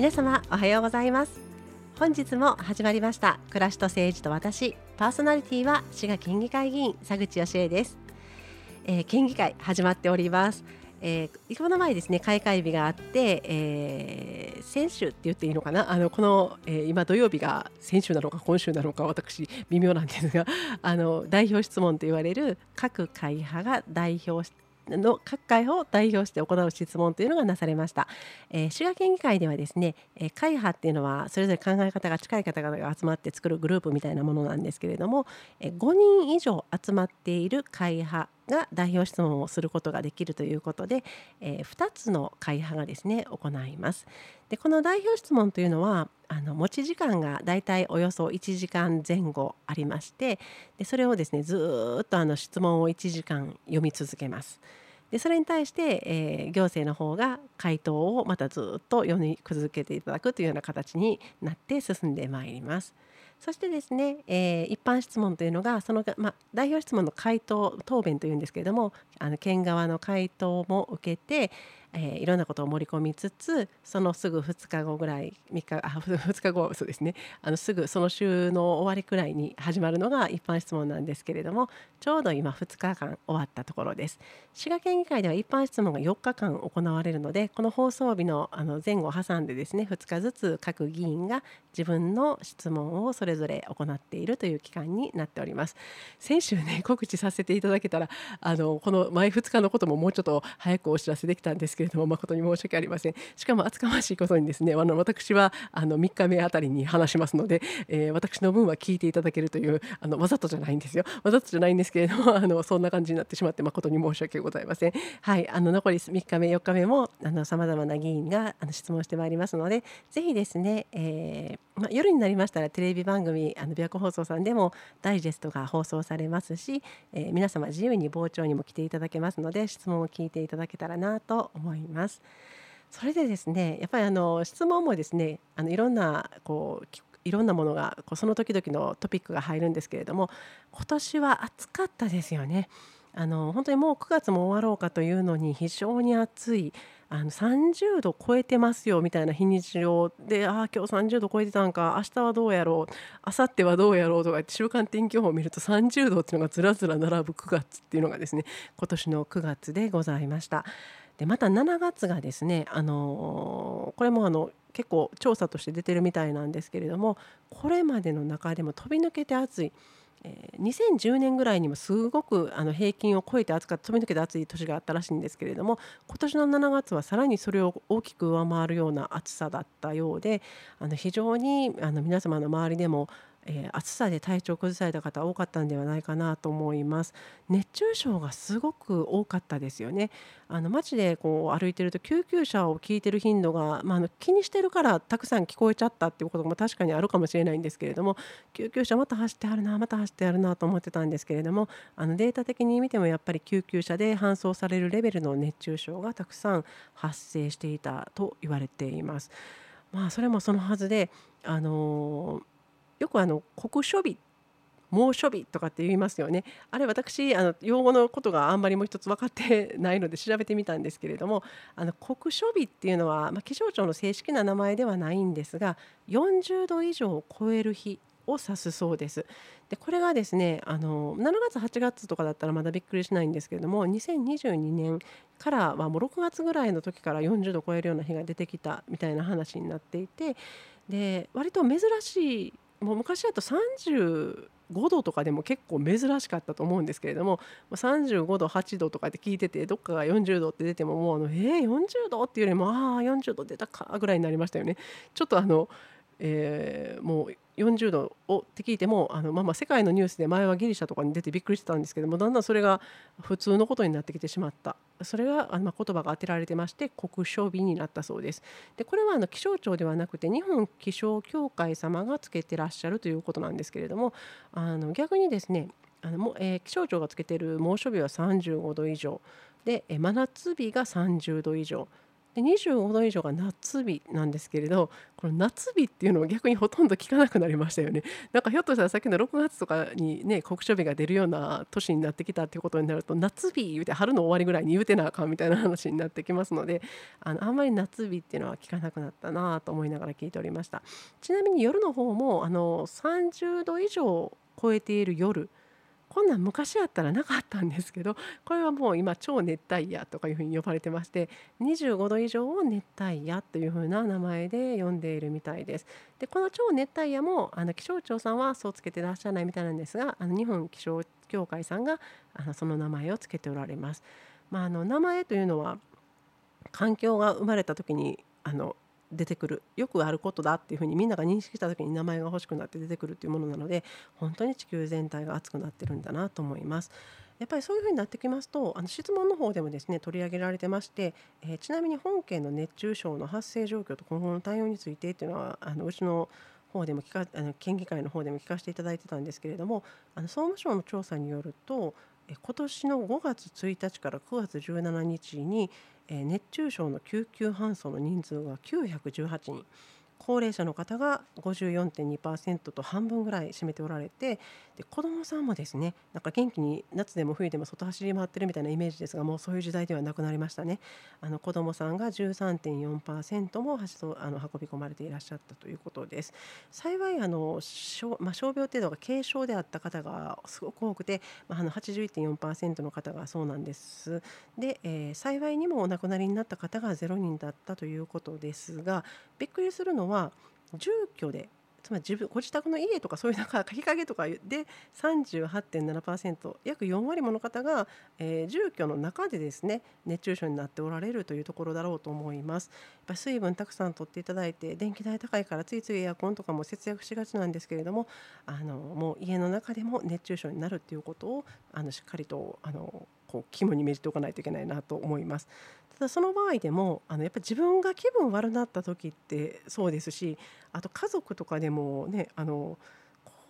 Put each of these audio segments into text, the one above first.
皆様おはようございます。本日も始まりました暮らしと政治と私パーソナリティは滋賀県議会議員佐口義恵です、えー、県議会始まっております。えー、この前ですね開会日があって、えー、先週って言っていいのかな？あのこの、えー、今土曜日が先週なのか今週なのか私微妙なんですがあの代表質問と言われる各会派が代表の各会を代表して行う質問というのがなされました、えー、滋賀県議会ではですね、えー、会派っていうのはそれぞれ考え方が近い方々が集まって作るグループみたいなものなんですけれども、えー、5人以上集まっている会派が代表質問をすることができるということで、えー、2つの会派がですね行います。でこの代表質問というのはあの持ち時間がだいたいおよそ1時間前後ありましてでそれをですねずっとあの質問を1時間読み続けます。でそれに対して、えー、行政の方が回答をまたずっと読み続けていただくというような形になって進んでまいります。そしてですね、えー、一般質問というのがその、まあ、代表質問の回答答弁というんですけれどもあの県側の回答も受けて、えー、いろんなことを盛り込みつつそのすぐ2日後ぐらい3日あ 2日後そうですね。あのすぐその週の終わりくらいに始まるのが一般質問なんですけれどもちょうど今2日間終わったところです。滋賀県議会では一般質問が4日間行われるのでこの放送日のあの前後を挟んでですね2日ずつ各議員が自分の質問をそれぞれ行っているという期間になっております。先週ね告知させていただけたらあのこの前2日のことももうちょっと早くお知らせできたんですけれども誠に申し訳ありません。しかも厚かましいことにですねあの私はあの3日目あたりに話しますので、えー、私の分は聞いていただけるというあのわざとじゃないんですよ。わざとじゃないんですけれども あのそんな感じになってしまって誠に申し訳ございません。はいあの残り3日目4日目もさまざまな議員があの質問してまいりますのでぜひですね、えーま、夜になりましたらテレビ番組あの琵琶湖放送さんでもダイジェストが放送されますし、えー、皆様自由に傍聴にも来ていただけますので質問を聞いていただけたらなと思います。思いますそれでですねやっぱりあの質問もですねあのいろんなこういろんなものがこうその時々のトピックが入るんですけれども今年は暑かったですよね。あの本当にもう9月も終わろうかというのに非常に暑いあの30度超えてますよみたいな日にちをでああ今日30度超えてたんか明日はどうやろう明後日はどうやろうとかって週間天気予報を見ると30度っていうのがずらずら並ぶ9月っていうのがですね今年の9月でございました。でまた7月がですね、あのー、これもあの結構調査として出てるみたいなんですけれどもこれまでの中でも飛び抜けて暑い。えー、2010年ぐらいにもすごくあの平均を超えて暑かった飛び抜けて暑い年があったらしいんですけれども今年の7月はさらにそれを大きく上回るような暑さだったようであの非常にあの皆様の周りでもえー、暑さで体調を崩された方多かったんではないかなと思います熱中症がすごく多かったですよねあの街でこう歩いてると救急車を聞いてる頻度が、まあ、あの気にしてるからたくさん聞こえちゃったっていうことも確かにあるかもしれないんですけれども救急車また走ってあるなまた走ってあるなと思ってたんですけれどもあのデータ的に見てもやっぱり救急車で搬送されるレベルの熱中症がたくさん発生していたと言われています。まあ、それもそのはずで、あのよくあの酷暑日猛暑日とかって言いますよねあれ私あの用語のことがあんまりもう一つ分かってないので調べてみたんですけれどもあの酷暑日っていうのは、まあ、気象庁の正式な名前ではないんですが40度以上を超える日を指すそうです。でこれがですねあの7月8月とかだったらまだびっくりしないんですけれども2022年からはもう6月ぐらいの時から40度超えるような日が出てきたみたいな話になっていてで割と珍しいもう昔だと35度とかでも結構珍しかったと思うんですけれども35度8度とかって聞いててどっかが40度って出てももうあのえー、40度っていうよりもああ40度出たかぐらいになりましたよね。ちょっとあのえー、もう40度をって聞いてもあの、まあ、まあ世界のニュースで前はギリシャとかに出てびっくりしてたんですけどもだんだんそれが普通のことになってきてしまった。それがあの、まあ、言葉が当てられてまして国書日になった。そうですでこれはあの気象庁ではなくて日本気象協会様がつけてらっしゃるということなんですけれどもあの逆にですねあのも、えー、気象庁がつけてる猛暑日は35度以上。で、真夏日が30度以上。で25度以上が夏日なんですけれどこの夏日っていうのを逆にほとんど聞かなくなりましたよね。なんかひょっとしたらさっきの6月とかにね酷暑日が出るような年になってきたっていうことになると夏日言うて春の終わりぐらいに言うてなあかんみたいな話になってきますのであのあんまり夏日っていうのは聞かなくなったなと思いながら聞いておりました。ちなみに夜の方もあの30度以上超えている夜こんなん昔やったらなかったんですけど これはもう今超熱帯夜とかいうふうに呼ばれてまして25度以上を熱帯夜というふうな名前で呼んでいるみたいです。でこの超熱帯夜もあの気象庁さんはそうつけてらっしゃらないみたいなんですがあの日本気象協会さんがあのその名前をつけておられます。まあ、あの名前というのは環境が生まれた時にあの出てくるよくあることだっていうふうにみんなが認識した時に名前が欲しくなって出てくるっていうものなので本当に地球全体が熱くなってるんだなと思います。やっぱりそういうふうになってきますとあの質問の方でもですね取り上げられてまして、えー、ちなみに本県の熱中症の発生状況と今後の対応についてっていうのはあのうちの方でも聞かあの県議会の方でも聞かせていただいてたんですけれどもあの総務省の調査によると今年の5月1日から9月17日に熱中症の救急搬送の人数が918人。高齢者の方が54.2%と半分ぐらい占めておられてで子どもさんもですねなんか元気に夏でも冬でも外走り回ってるみたいなイメージですがもうそういう時代ではなくなりましたね。あの子どもさんが13.4%もあの運び込まれていらっしゃったということです。幸いあの,、まあ、傷病程度が軽症であった方がすごく多くて、まあ、あの81.4%の方がそうなんです。で、えー、幸いにもお亡くなりになった方が0人だったということですがびっくりするのはは住居でつまり自分ご自宅の家とかそういう中日陰とかで38.7%約4割もの方が、えー、住居の中でですね熱中症になっておられるというところだろうと思います。やっぱ水分たくさんとっていただいて電気代高いからついついエアコンとかも節約しがちなんですけれどもあのもう家の中でも熱中症になるっていうことをあのしっかりとあのこう肝に銘じておかないといけないなと思います。ただその場合でもあのやっぱ自分が気分悪なった時ってそうですしあと家族とかでもねあの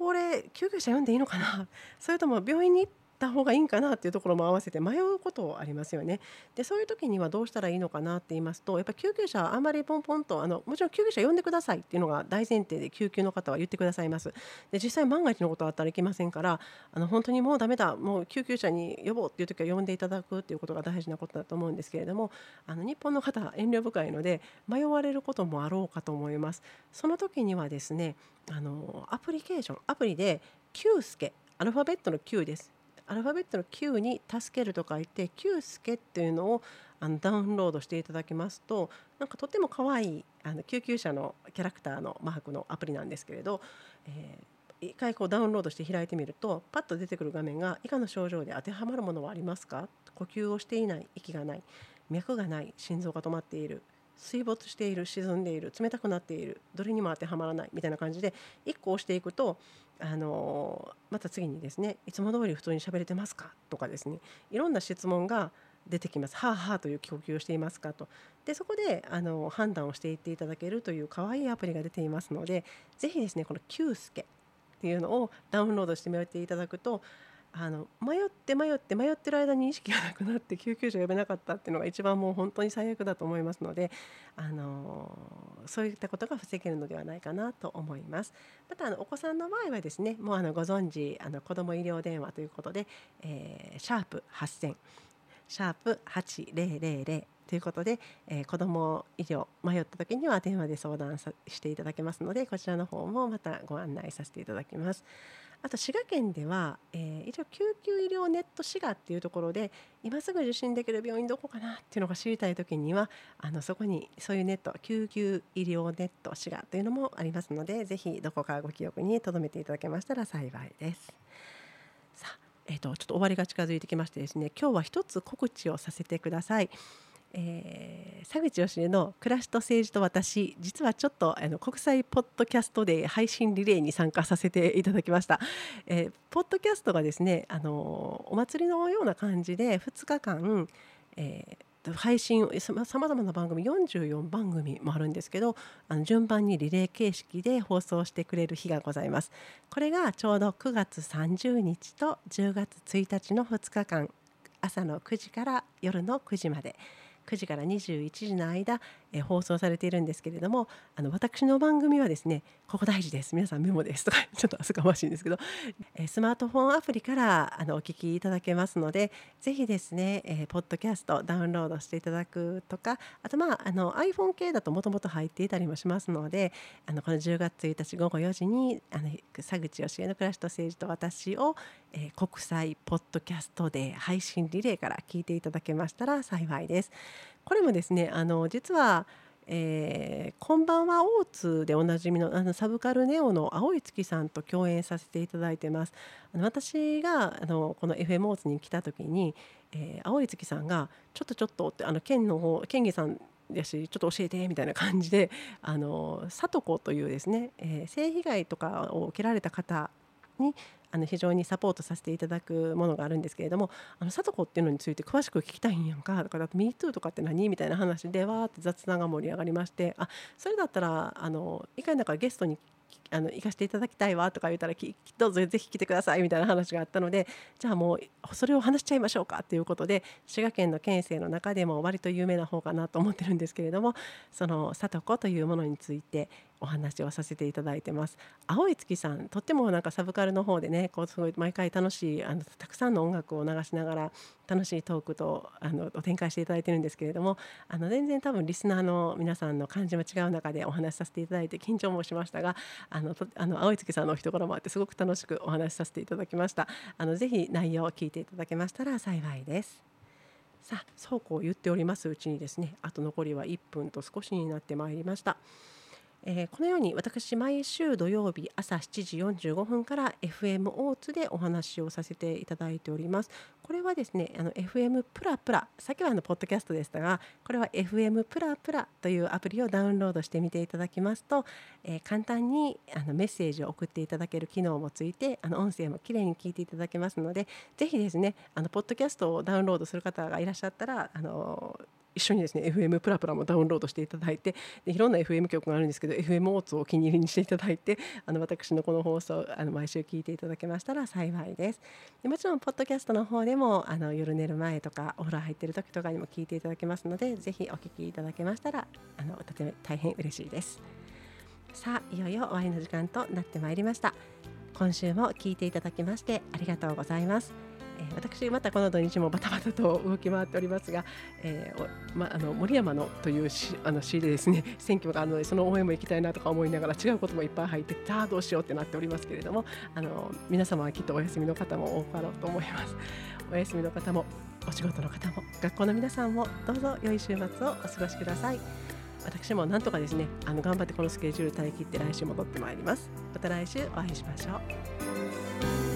これ救急車呼んでいいのかな？それとも病院に行った方がいいんかなっていうところも合わせて迷うことありますよね。でそういう時にはどうしたらいいのかなって言いますとやっぱ救急車あんまりポンポンとあのもちろん救急車呼んでくださいっていうのが大前提で救急の方は言ってくださいます。で実際万が一のことあったらいけませんからあの本当にもうダメだもう救急車に呼ぼうっていう時は呼んでいただくっていうことが大事なことだと思うんですけれどもあの日本の方遠慮深いので迷われることもあろうかと思います。その時にはですねあのアプリケーションアプリで Q スケアルファベットの Q ですアルファベットの Q に「助ける」と書いて「Q スケ」っていうのをあのダウンロードしていただきますとなんかとても可愛いあの救急車のキャラクターのマークのアプリなんですけれど、えー、一回こうダウンロードして開いてみるとパッと出てくる画面が以下の症状で当てはまるものはありますか？呼吸をしていない息がない脈がない心臓が止まっている水没している沈んでいる冷たくなっているどれにも当てはまらないみたいな感じで1個押していくとあのまた次にですねいつも通り普通に喋れてますか？とかですねいろんな質問が出てきます。はあはあという呼吸をしていますか？と。でそこであの判断をしていっていただけるという可愛いアプリが出ていますのでぜひですねこの Q スケっていうのをダウンロードしてみていただくとあの迷って迷って迷ってる間に意識がなくなって救急車呼べなかったっていうのが一番もう本当に最悪だと思いますので、あのそういったことが防げるのではないかなと思います。またあのお子さんの場合はですねもうあのご存知あの子ども医療電話ということで、えー、シャープ8000シャープ8000ということで、えー、子ども医療迷った時には電話で相談していただけますのでこちらの方もまたご案内させていただきます。あと滋賀県では、えー、一応救急医療ネット滋賀っていうところで今すぐ受診できる病院どこかなっていうのが知りたい時にはあのそこにそういうネット救急医療ネット滋賀というのもありますのでぜひどこかご記憶に留めていただけましたら幸いです。さあ、えーと、ちょっと終わりが近づいてきましてですね今日は一つ告知をさせてください。えー、佐口義の「暮らしと政治と私」実はちょっとあの国際ポッドキャストで配信リレーに参加させていただきました。えー、ポッドキャストがですねあのお祭りのような感じで2日間、えー、配信さまざまな番組44番組もあるんですけどあの順番にリレー形式で放送してくれる日がございます。これがちょうど9月30日と10月1日の2日間朝の9時から夜の9時まで。9時から21時の間、え、放送されているんですけれどもあの私の番組はですねここ大事です皆さんメモですとか ちょっと厚かましいんですけど、え、スマートフォンアプリからあのお聞きいただけますのでぜひですね、えー、ポッドキャストダウンロードしていただくとかあとまああの iPhone 系だともともと入っていたりもしますのであのこの10月1日午後4時にあの佐口義恵の暮らしと政治と私を、えー、国際ポッドキャストで配信リレーから聞いていただけましたら幸いです。これもですねあの実はえー、こんばんは大津でおなじみのあのサブカルネオの青い月さんと共演させていただいてます。あの私があのこの FM 大津に来た時に、えー、青い月さんがちょっとちょっとってあの県の方県議さんやしちょっと教えてみたいな感じであの里子というですね、えー、性被害とかを受けられた方にあの非常にサポートさせていただくものがあるんですけれどもあの里子っていうのについて詳しく聞きたいんやんかだから「MeToo」とかって何みたいな話でわーって雑談が盛り上がりましてあそれだったらあの一回だからゲストにあの行かせていただきたいわとか言ったらどうぞぜひ来てくださいみたいな話があったのでじゃあもうそれを話しちゃいましょうかということで滋賀県の県政の中でも割と有名な方かなと思ってるんですけれどもその里子というものについてお話をさせていただいてます。青い月さんとってもなんかサブカルの方でねこうすごい毎回楽しいあのたくさんの音楽を流しながら楽しいトークとあの展開していただいてるんですけれどもあの全然多分リスナーの皆さんの感じも違う中でお話しさせていただいて緊張もしましたがあのあの青い月さんのお人柄もあってすごく楽しくお話しさせていただきました。あのぜひ内容を聞いていただけましたら幸いです。さあそうこう言っておりますうちにですねあと残りは1分と少しになってまいりました。えー、このように私毎週土曜日朝7時45分から FM オーツでお話をさせていただいております。これはですねあの FM プラプラさっきはあのポッドキャストでしたがこれは FM プラプラというアプリをダウンロードしてみていただきますと、えー、簡単にあのメッセージを送っていただける機能もついてあの音声もきれいに聞いていただけますのでぜひですねあのポッドキャストをダウンロードする方がいらっしゃったらあの一緒にですね FM プラプラもダウンロードしていただいてでいろんな FM 局があるんですけど FM オーツをお気に入りにしていただいてあの私のこの放送あの毎週聞いていただけましたら幸いです。でもちろんポッドキャストの方でもあの夜寝る前とかお風呂入ってる時とかにも聞いていただけますのでぜひお聞きいただけましたらあのとても大変嬉しいです。さあいよいよ終わりの時間となってまいりました。今週も聞いていただきましてありがとうございます。え私またこの土日もバタバタと動き回っておりますが、えーま、あの森山のというしあの詩でですね 選挙があるのでその応援も行きたいなとか思いながら違うこともいっぱい入ってさあどうしようってなっておりますけれどもあの皆様はきっとお休みの方も多かろうと思います。お休みの方もお仕事の方も学校の皆さんもどうぞ良い週末をお過ごしください。私もなんとかですねあの頑張ってこのスケジュール耐え切って来週戻ってまいります。また来週お会いしましょう。